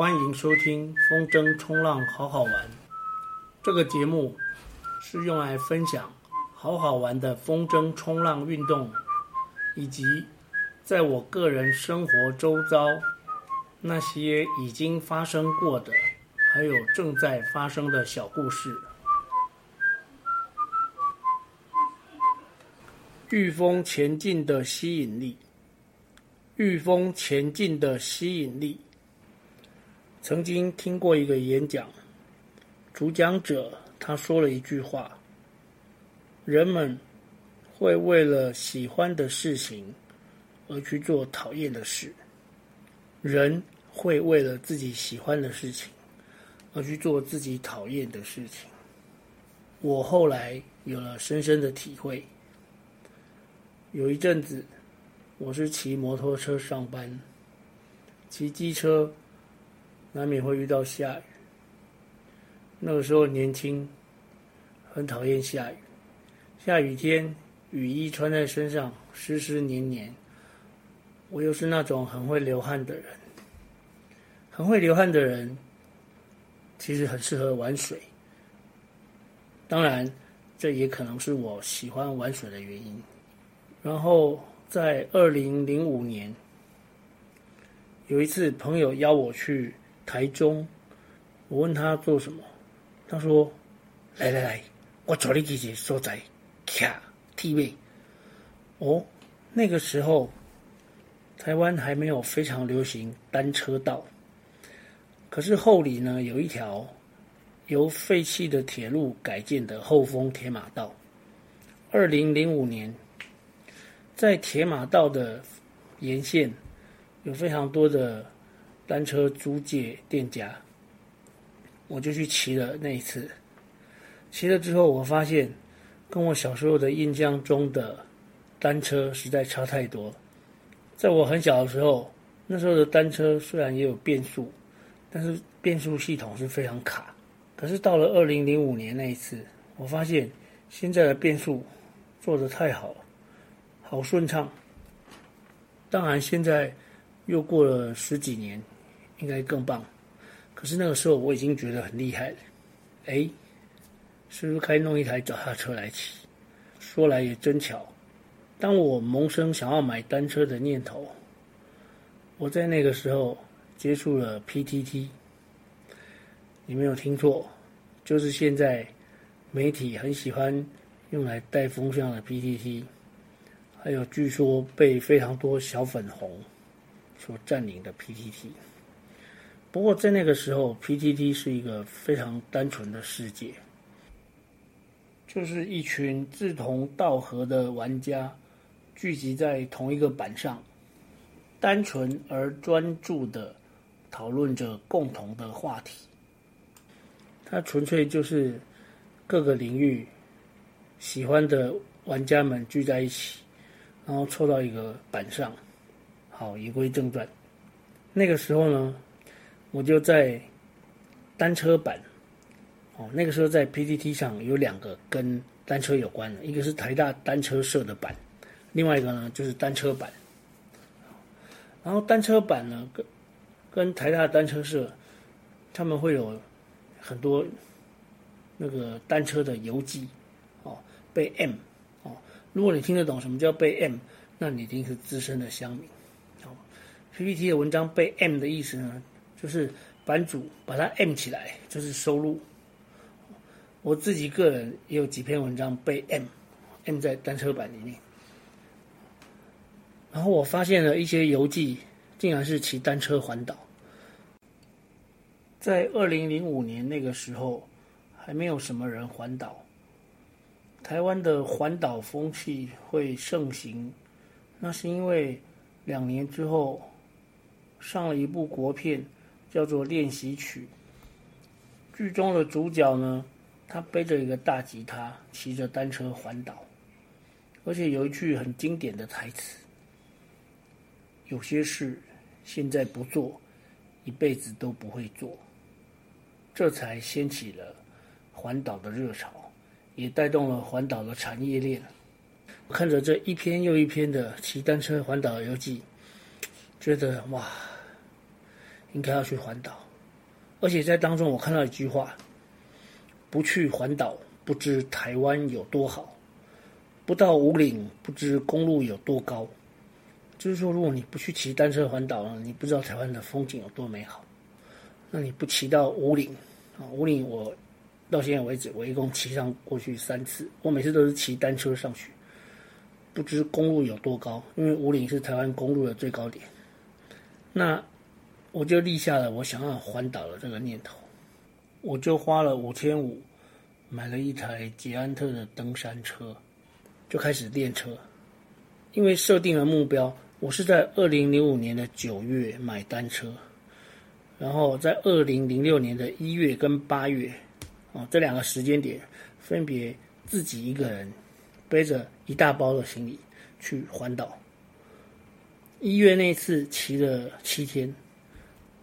欢迎收听风筝冲浪好好玩。这个节目是用来分享好好玩的风筝冲浪运动，以及在我个人生活周遭那些已经发生过的，还有正在发生的小故事。御风前进的吸引力。御风前进的吸引力。曾经听过一个演讲，主讲者他说了一句话：“人们会为了喜欢的事情而去做讨厌的事，人会为了自己喜欢的事情而去做自己讨厌的事情。”我后来有了深深的体会。有一阵子。我是骑摩托车上班，骑机车难免会遇到下雨。那个时候年轻，很讨厌下雨。下雨天，雨衣穿在身上湿湿黏黏。我又是那种很会流汗的人，很会流汗的人，其实很适合玩水。当然，这也可能是我喜欢玩水的原因。然后。在二零零五年，有一次朋友邀我去台中，我问他做什么，他说：“来来来，我找你几个所在，卡 TV。”哦，那个时候台湾还没有非常流行单车道，可是后里呢有一条由废弃的铁路改建的后丰铁马道。二零零五年。在铁马道的沿线，有非常多的单车租借店家，我就去骑了那一次。骑了之后，我发现跟我小时候的印象中的单车实在差太多。在我很小的时候，那时候的单车虽然也有变速，但是变速系统是非常卡。可是到了二零零五年那一次，我发现现在的变速做的太好。好顺畅。当然，现在又过了十几年，应该更棒。可是那个时候我已经觉得很厉害了。哎，是不是该弄一台脚踏车来骑？说来也真巧，当我萌生想要买单车的念头，我在那个时候接触了 PTT。你没有听错，就是现在媒体很喜欢用来带风向的 PTT。还有据说被非常多小粉红所占领的 PTT，不过在那个时候，PTT 是一个非常单纯的世界，就是一群志同道合的玩家聚集在同一个板上，单纯而专注的讨论着共同的话题。它纯粹就是各个领域喜欢的玩家们聚在一起。然后凑到一个板上，好，言归正传。那个时候呢，我就在单车板，哦，那个时候在 PTT 上有两个跟单车有关的，一个是台大单车社的板，另外一个呢就是单车板。然后单车板呢跟跟台大单车社，他们会有很多那个单车的游记，哦，被 M 哦。如果你听得懂什么叫被 M，那你一定是资深的乡民。好，PPT 的文章被 M 的意思呢，就是版主把它 M 起来，就是收录。我自己个人也有几篇文章被 M，M 在单车版里面。然后我发现了一些游记，竟然是骑单车环岛。在二零零五年那个时候，还没有什么人环岛。台湾的环岛风气会盛行，那是因为两年之后上了一部国片，叫做《练习曲》。剧中的主角呢，他背着一个大吉他，骑着单车环岛，而且有一句很经典的台词：“有些事现在不做，一辈子都不会做。”这才掀起了环岛的热潮。也带动了环岛的产业链。看着这一篇又一篇的骑单车环岛游记，觉得哇，应该要去环岛。而且在当中我看到一句话：不去环岛，不知台湾有多好；不到五岭，不知公路有多高。就是说，如果你不去骑单车环岛了，你不知道台湾的风景有多美好。那你不骑到五岭啊？五岭我到现在为止，我一共骑上过去三次。我每次都是骑单车上去，不知公路有多高，因为五岭是台湾公路的最高点。那我就立下了我想要环岛的这个念头，我就花了五千五买了一台捷安特的登山车，就开始练车。因为设定了目标。我是在二零零五年的九月买单车，然后在二零零六年的一月跟八月，哦，这两个时间点，分别自己一个人背着一大包的行李去环岛。一月那次骑了七天，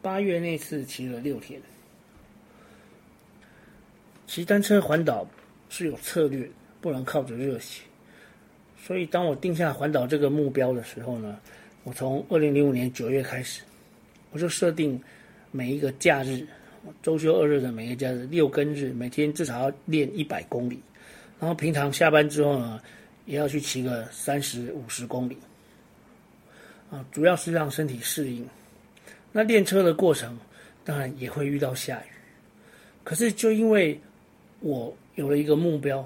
八月那次骑了六天。骑单车环岛是有策略，不能靠着热血。所以，当我定下环岛这个目标的时候呢，我从二零零五年九月开始，我就设定每一个假日，周休二日的每一个假日，六跟日，每天至少要练一百公里。然后平常下班之后呢，也要去骑个三十五十公里。啊，主要是让身体适应。那练车的过程，当然也会遇到下雨。可是，就因为我有了一个目标，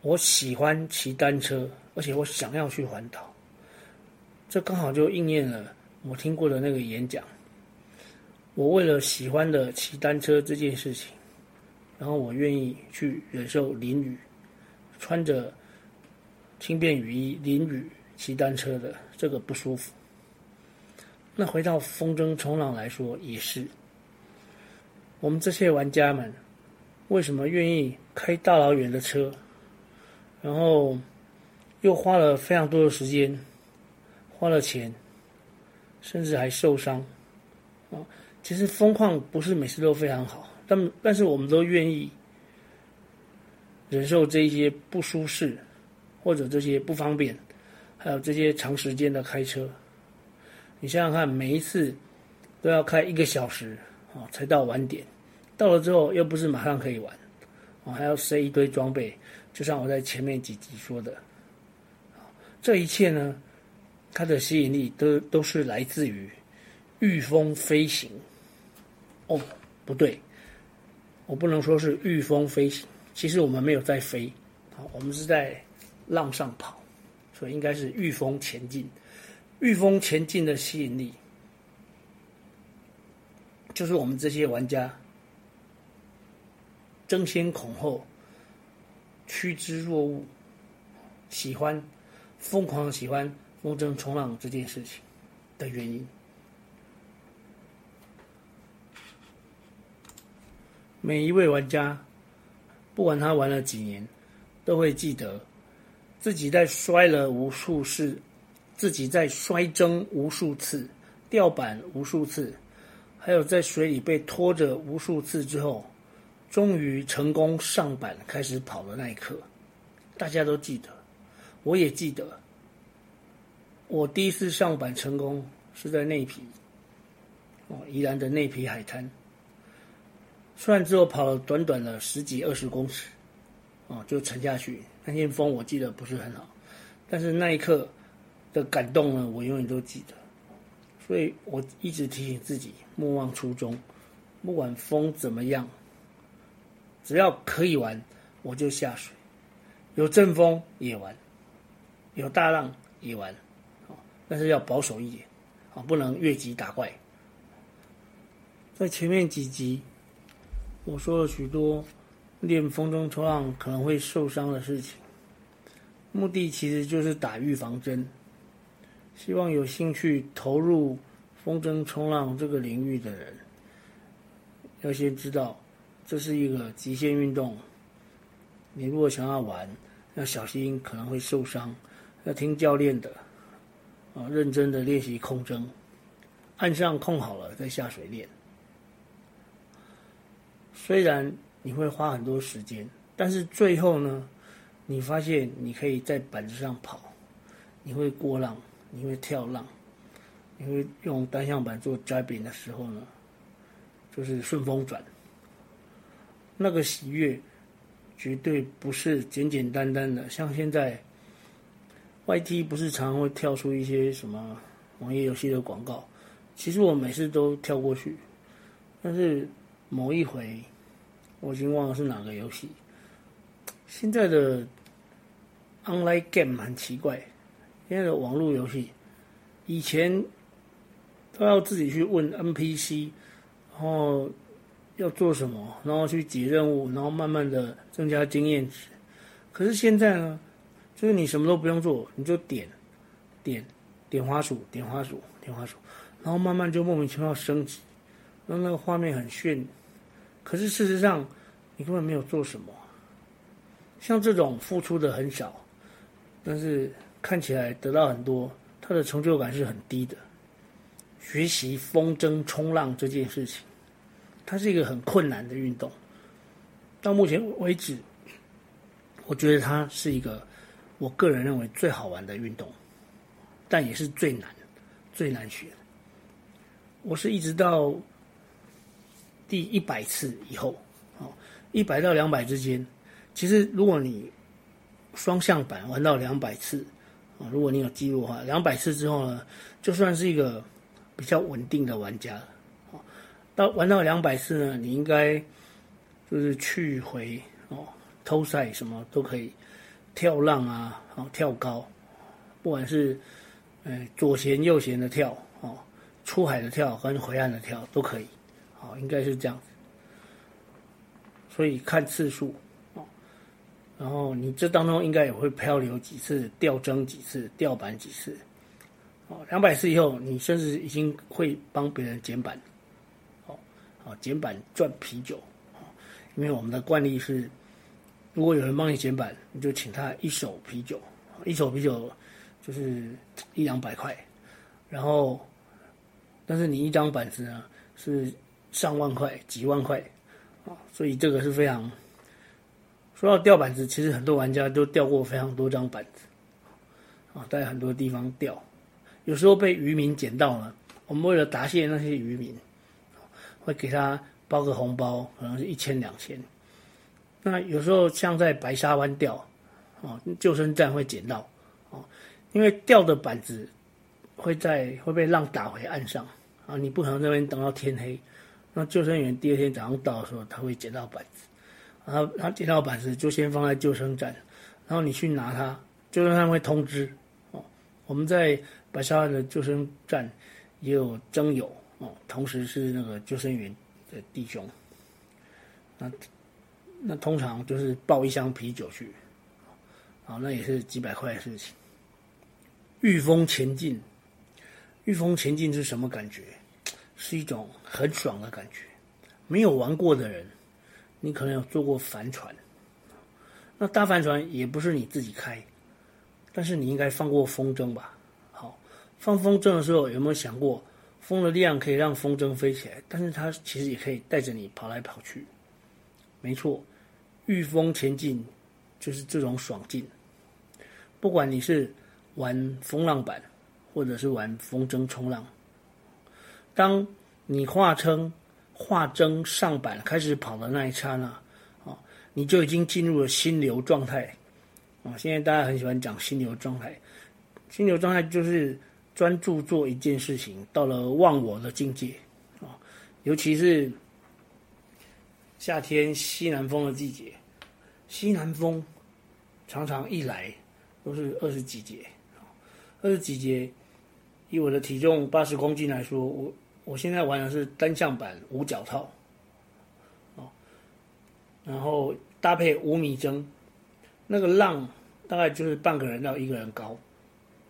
我喜欢骑单车。而且我想要去环岛，这刚好就应验了我听过的那个演讲。我为了喜欢的骑单车这件事情，然后我愿意去忍受淋雨，穿着轻便雨衣淋雨骑单车的这个不舒服。那回到风筝冲浪来说也是，我们这些玩家们为什么愿意开大老远的车，然后？又花了非常多的时间，花了钱，甚至还受伤，啊，其实风况不是每次都非常好，但但是我们都愿意忍受这些不舒适，或者这些不方便，还有这些长时间的开车。你想想看，每一次都要开一个小时啊，才到晚点，到了之后又不是马上可以玩，啊，还要塞一堆装备，就像我在前面几集说的。这一切呢，它的吸引力都都是来自于御风飞行。哦，不对，我不能说是御风飞行，其实我们没有在飞，我们是在浪上跑，所以应该是御风前进。御风前进的吸引力，就是我们这些玩家争先恐后、趋之若鹜，喜欢。疯狂喜欢风筝冲浪这件事情的原因。每一位玩家，不管他玩了几年，都会记得自己在摔了无数次，自己在摔筝无数次，掉板无数次，还有在水里被拖着无数次之后，终于成功上板开始跑的那一刻，大家都记得。我也记得，我第一次上板成功是在内皮，哦，宜兰的内皮海滩。虽然只有跑了短短的十几二十公尺，哦，就沉下去。那天风我记得不是很好，但是那一刻的感动呢，我永远都记得。所以我一直提醒自己，莫忘初衷，不管风怎么样，只要可以玩，我就下水，有阵风也玩。有大浪也玩，但是要保守一点，啊，不能越级打怪。在前面几集，我说了许多练风筝冲浪可能会受伤的事情，目的其实就是打预防针，希望有兴趣投入风筝冲浪这个领域的人，要先知道这是一个极限运动，你如果想要玩，要小心可能会受伤。要听教练的，啊，认真的练习控筝，岸上控好了再下水练。虽然你会花很多时间，但是最后呢，你发现你可以在板子上跑，你会过浪，你会跳浪，你会用单向板做 driving 的时候呢，就是顺风转。那个喜悦绝对不是简简单单的，像现在 YT 不是常常会跳出一些什么网页游戏的广告，其实我每次都跳过去，但是某一回我已经忘了是哪个游戏。现在的 online game 很奇怪，现在的网络游戏以前都要自己去问 NPC，然后要做什么，然后去解任务，然后慢慢的增加经验值。可是现在呢，就是你什么都不用做，你就点点点花鼠，点花鼠，点花鼠，然后慢慢就莫名其妙升级，让那个画面很炫。可是事实上，你根本没有做什么。像这种付出的很少，但是看起来得到很多，他的成就感是很低的。学习风筝冲浪这件事情，它是一个很困难的运动。到目前为止，我觉得它是一个我个人认为最好玩的运动，但也是最难、最难学的。我是一直到第一百次以后，哦，一百到两百之间。其实，如果你双向板玩到两百次啊，如果你有记录的话，两百次之后呢，就算是一个比较稳定的玩家了。到玩到两百次呢，你应该就是去回哦，偷赛什么都可以，跳浪啊，哦，跳高，不管是呃左旋右旋的跳哦，出海的跳跟回岸的跳都可以，好，应该是这样子。所以看次数。然后你这当中应该也会漂流几次，吊针几次，吊板几次，哦，两百次以后，你甚至已经会帮别人捡板，哦，哦，捡板赚啤酒，哦，因为我们的惯例是，如果有人帮你捡板，你就请他一手啤酒，一手啤酒就是一两百块，然后，但是你一张板子呢是上万块、几万块，啊，所以这个是非常。说到吊板子，其实很多玩家都吊过非常多张板子，啊，在很多地方钓，有时候被渔民捡到了，我们为了答谢那些渔民，会给他包个红包，可能是一千两千。那有时候像在白沙湾钓，啊，救生站会捡到，啊，因为钓的板子会在会被浪打回岸上，啊，你不可能在那边等到天黑，那救生员第二天早上到的时候，他会捡到板子。然后他捡到板子就先放在救生站，然后你去拿它，救生站会通知哦。我们在白沙湾的救生站也有征友哦，同时是那个救生员的弟兄。那那通常就是抱一箱啤酒去，啊，那也是几百块的事情。御风前进，御风前进是什么感觉？是一种很爽的感觉。没有玩过的人。你可能有坐过帆船，那大帆船也不是你自己开，但是你应该放过风筝吧？好，放风筝的时候有没有想过，风的力量可以让风筝飞起来，但是它其实也可以带着你跑来跑去。没错，御风前进就是这种爽劲。不管你是玩风浪板，或者是玩风筝冲浪，当你划称。画筝上板开始跑的那一刹那，啊，你就已经进入了心流状态，啊，现在大家很喜欢讲心流状态，心流状态就是专注做一件事情，到了忘我的境界，啊，尤其是夏天西南风的季节，西南风常常一来都是二十几节，二十几节，以我的体重八十公斤来说，我。我现在玩的是单向板五脚套，哦，然后搭配五米筝，那个浪大概就是半个人到一个人高，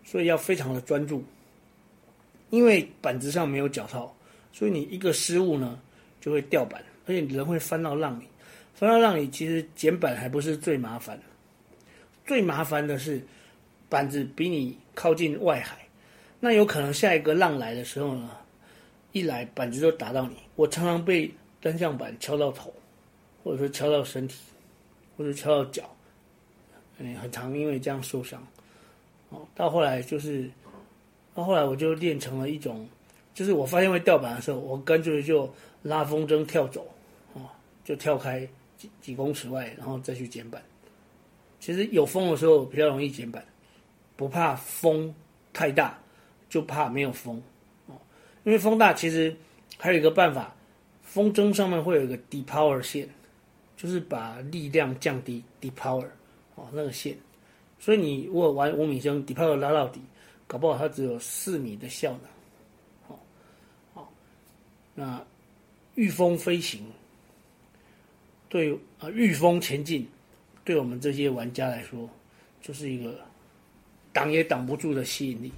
所以要非常的专注。因为板子上没有脚套，所以你一个失误呢就会掉板，而且人会翻到浪里。翻到浪里其实捡板还不是最麻烦，最麻烦的是板子比你靠近外海，那有可能下一个浪来的时候呢，一来板子就打到你，我常常被单向板敲到头，或者说敲到身体，或者敲到脚，嗯，很常因为这样受伤。哦，到后来就是，到后来我就练成了一种，就是我发现会掉板的时候，我干脆就拉风筝跳走，啊，就跳开几几公尺外，然后再去捡板。其实有风的时候比较容易捡板，不怕风太大，就怕没有风。因为风大，其实还有一个办法，风筝上面会有一个 depower 线，就是把力量降低 depower 哦，那个线。所以你如果玩五米筝，depower 拉到底，搞不好它只有四米的效能。好，好，那御风飞行，对啊，御风前进，对我们这些玩家来说，就是一个挡也挡不住的吸引力，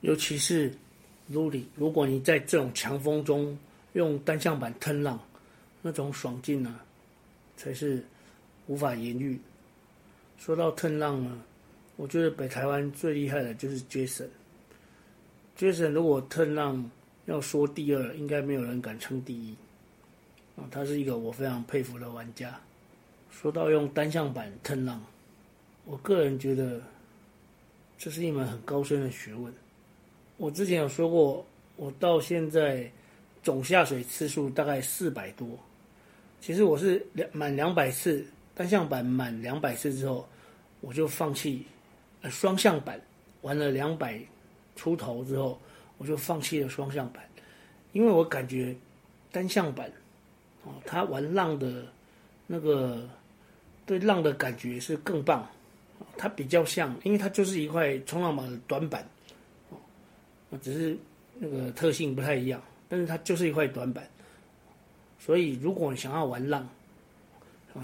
尤其是。如你，如果你在这种强风中用单向板腾浪，那种爽劲呢，才是无法言喻。说到腾浪呢，我觉得北台湾最厉害的就是 Jason。Jason 如果腾浪要说第二，应该没有人敢称第一。啊，他是一个我非常佩服的玩家。说到用单向板腾浪，我个人觉得这是一门很高深的学问。我之前有说过，我到现在总下水次数大概四百多。其实我是两满两百次单向板满两百次之后，我就放弃。呃，双向板玩了两百出头之后，我就放弃了双向板，因为我感觉单向板哦，它玩浪的那个对浪的感觉是更棒。它比较像，因为它就是一块冲浪板的短板。只是那个特性不太一样，但是它就是一块短板，所以如果你想要玩浪，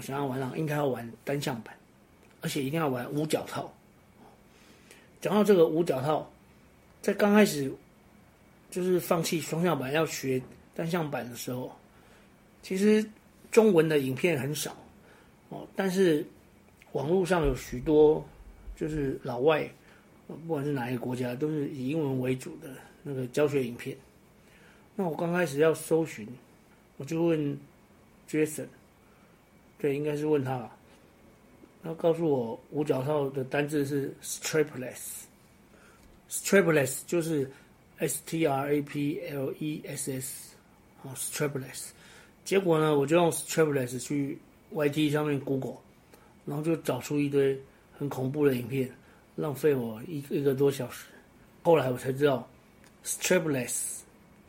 想要玩浪，应该要玩单向板，而且一定要玩五角套。讲到这个五角套，在刚开始就是放弃双向板要学单向板的时候，其实中文的影片很少哦，但是网络上有许多就是老外。不管是哪一个国家，都是以英文为主的那个教学影片。那我刚开始要搜寻，我就问 Jason，对，应该是问他吧。他告诉我五角套的单字是 strapless，strapless 就是 S T R A P L E S S，啊，strapless。结果呢，我就用 strapless 去 YT 上面 Google，然后就找出一堆很恐怖的影片。浪费我一一个多小时，后来我才知道，strapless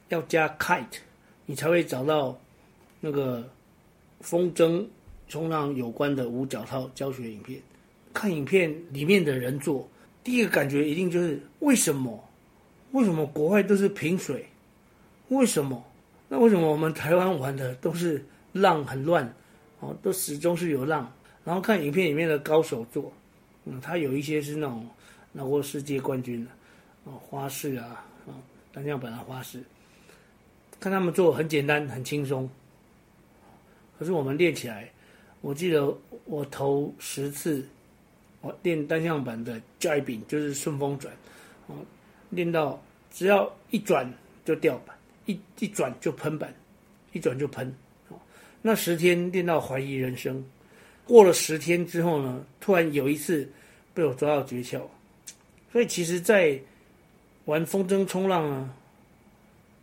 要加 kite，你才会找到那个风筝冲浪有关的五角套教学影片。看影片里面的人做，第一个感觉一定就是为什么？为什么国外都是平水？为什么？那为什么我们台湾玩的都是浪很乱？哦，都始终是有浪。然后看影片里面的高手做。嗯，他有一些是那种拿过世界冠军的，哦，花式啊，啊，单向板的花式，看他们做很简单，很轻松。可是我们练起来，我记得我头十次，我练单向板的 j a 就是顺风转，哦，练到只要一转就掉板，一一转就喷板，一转就喷，哦，那十天练到怀疑人生。过了十天之后呢，突然有一次被我抓到诀窍，所以其实，在玩风筝冲浪呢，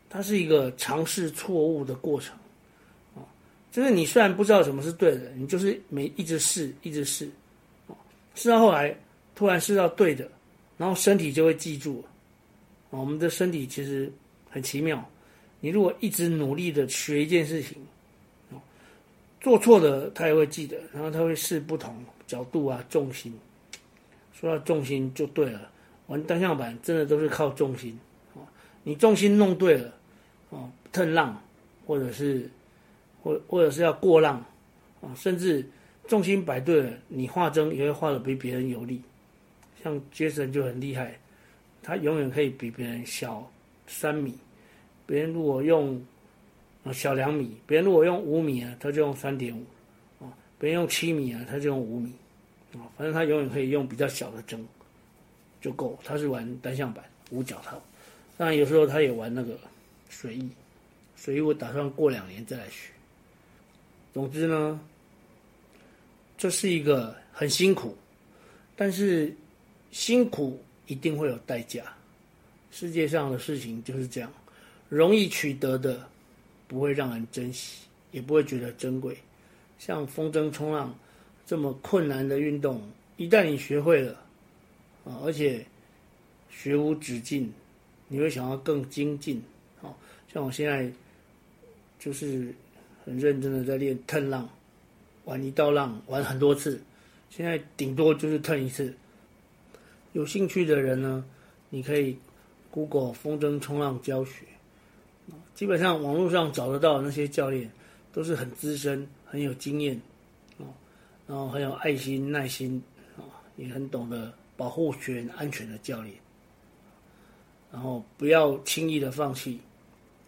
它是一个尝试错误的过程，啊，就是你虽然不知道什么是对的，你就是每一直试，一直试，啊，试到后来突然试到对的，然后身体就会记住，我们的身体其实很奇妙，你如果一直努力的学一件事情。做错的他也会记得，然后他会试不同角度啊，重心。说到重心就对了，玩单向板真的都是靠重心啊。你重心弄对了，哦，腾浪，或者是或或者是要过浪啊，甚至重心摆对了，你画针也会画得比别人有力。像杰森就很厉害，他永远可以比别人小三米。别人如果用小两米，别人如果用五米啊，他就用三点五，啊，别人用七米啊，他就用五米，啊，反正他永远可以用比较小的针就够。他是玩单向板五角套，当然有时候他也玩那个随意，随意我打算过两年再来学。总之呢，这是一个很辛苦，但是辛苦一定会有代价。世界上的事情就是这样，容易取得的。不会让人珍惜，也不会觉得珍贵。像风筝冲浪这么困难的运动，一旦你学会了啊，而且学无止境，你会想要更精进。啊，像我现在就是很认真的在练腾浪，玩一道浪玩很多次，现在顶多就是腾一次。有兴趣的人呢，你可以 Google 风筝冲浪教学，基本上网络上找得到那些教练都是很资深、很有经验，然后很有爱心、耐心，啊也很懂得保护学员安全的教练。然后不要轻易的放弃，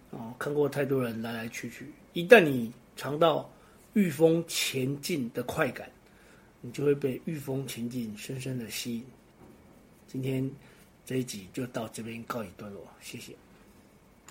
哦，看过太多人来来去去，一旦你尝到御风前进的快感，你就会被御风前进深深的吸引。今天这一集就到这边告一段落，谢谢。